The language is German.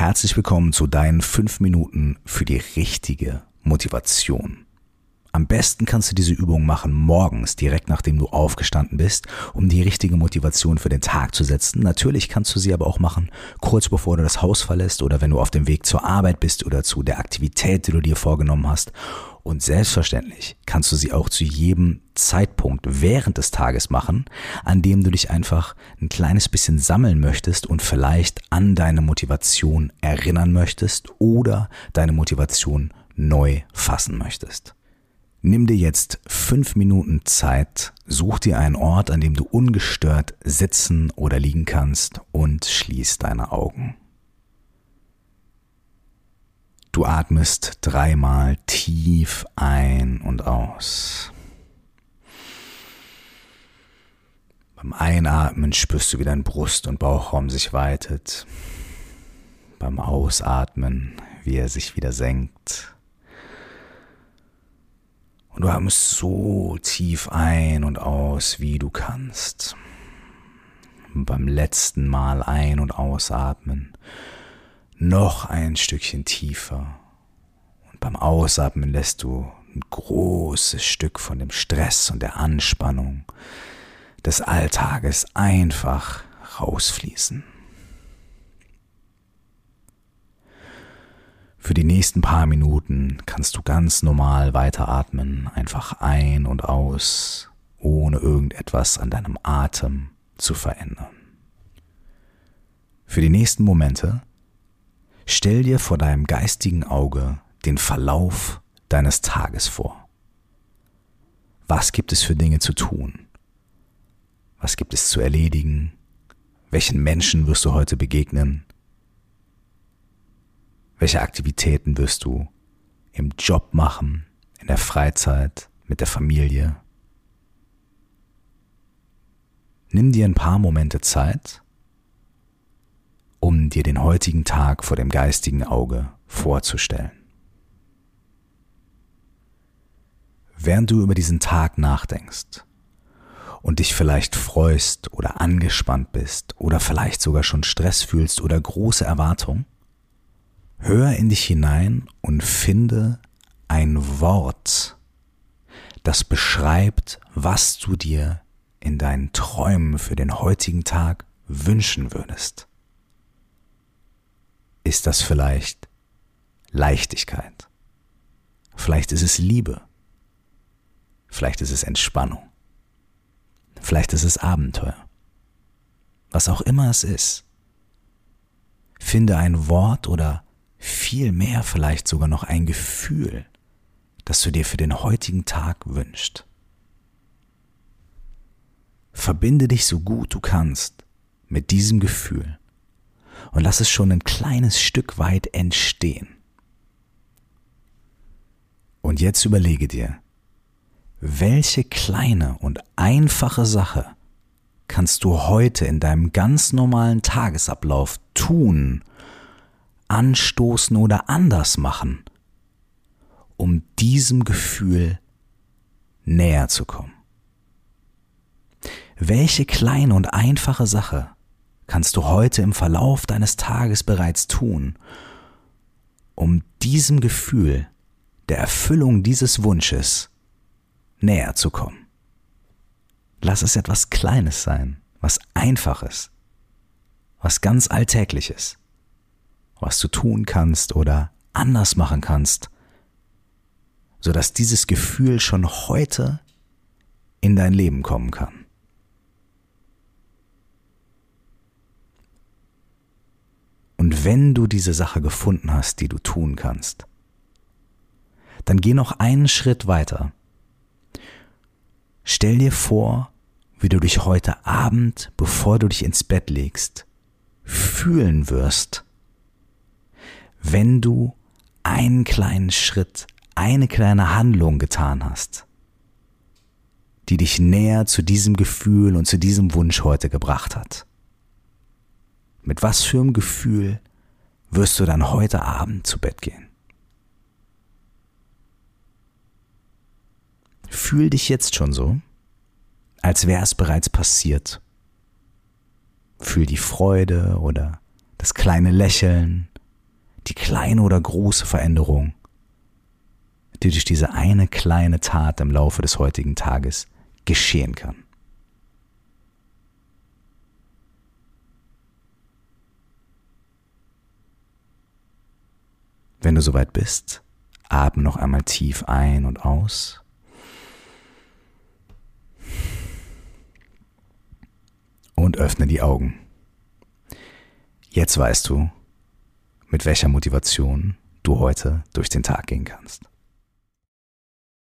Herzlich willkommen zu deinen fünf Minuten für die richtige Motivation. Am besten kannst du diese Übung machen morgens, direkt nachdem du aufgestanden bist, um die richtige Motivation für den Tag zu setzen. Natürlich kannst du sie aber auch machen, kurz bevor du das Haus verlässt oder wenn du auf dem Weg zur Arbeit bist oder zu der Aktivität, die du dir vorgenommen hast. Und selbstverständlich kannst du sie auch zu jedem Zeitpunkt während des Tages machen, an dem du dich einfach ein kleines bisschen sammeln möchtest und vielleicht an deine Motivation erinnern möchtest oder deine Motivation neu fassen möchtest. Nimm dir jetzt fünf Minuten Zeit, such dir einen Ort, an dem du ungestört sitzen oder liegen kannst und schließ deine Augen. Du atmest dreimal tief ein und aus. Beim Einatmen spürst du, wie dein Brust- und Bauchraum sich weitet. Beim Ausatmen, wie er sich wieder senkt. Und du atmest so tief ein und aus, wie du kannst. Und beim letzten Mal ein- und ausatmen noch ein Stückchen tiefer. Und beim Ausatmen lässt du ein großes Stück von dem Stress und der Anspannung des Alltages einfach rausfließen. Für die nächsten paar Minuten kannst du ganz normal weiteratmen, einfach ein und aus, ohne irgendetwas an deinem Atem zu verändern. Für die nächsten Momente Stell dir vor deinem geistigen Auge den Verlauf deines Tages vor. Was gibt es für Dinge zu tun? Was gibt es zu erledigen? Welchen Menschen wirst du heute begegnen? Welche Aktivitäten wirst du im Job machen, in der Freizeit, mit der Familie? Nimm dir ein paar Momente Zeit um dir den heutigen Tag vor dem geistigen Auge vorzustellen. Während du über diesen Tag nachdenkst und dich vielleicht freust oder angespannt bist oder vielleicht sogar schon Stress fühlst oder große Erwartungen, hör in dich hinein und finde ein Wort, das beschreibt, was du dir in deinen Träumen für den heutigen Tag wünschen würdest. Ist das vielleicht Leichtigkeit? Vielleicht ist es Liebe. Vielleicht ist es Entspannung. Vielleicht ist es Abenteuer. Was auch immer es ist. Finde ein Wort oder viel mehr vielleicht sogar noch ein Gefühl, das du dir für den heutigen Tag wünschst. Verbinde dich so gut du kannst mit diesem Gefühl und lass es schon ein kleines Stück weit entstehen. Und jetzt überlege dir, welche kleine und einfache Sache kannst du heute in deinem ganz normalen Tagesablauf tun, anstoßen oder anders machen, um diesem Gefühl näher zu kommen? Welche kleine und einfache Sache kannst du heute im Verlauf deines Tages bereits tun, um diesem Gefühl der Erfüllung dieses Wunsches näher zu kommen. Lass es etwas Kleines sein, was Einfaches, was ganz Alltägliches, was du tun kannst oder anders machen kannst, sodass dieses Gefühl schon heute in dein Leben kommen kann. Und wenn du diese Sache gefunden hast, die du tun kannst, dann geh noch einen Schritt weiter. Stell dir vor, wie du dich heute Abend, bevor du dich ins Bett legst, fühlen wirst, wenn du einen kleinen Schritt, eine kleine Handlung getan hast, die dich näher zu diesem Gefühl und zu diesem Wunsch heute gebracht hat. Mit was für einem Gefühl wirst du dann heute Abend zu Bett gehen? Fühl dich jetzt schon so, als wäre es bereits passiert. Fühl die Freude oder das kleine Lächeln die kleine oder große Veränderung, die durch diese eine kleine Tat im Laufe des heutigen Tages geschehen kann. Wenn du soweit bist, atme noch einmal tief ein und aus. Und öffne die Augen. Jetzt weißt du, mit welcher Motivation du heute durch den Tag gehen kannst.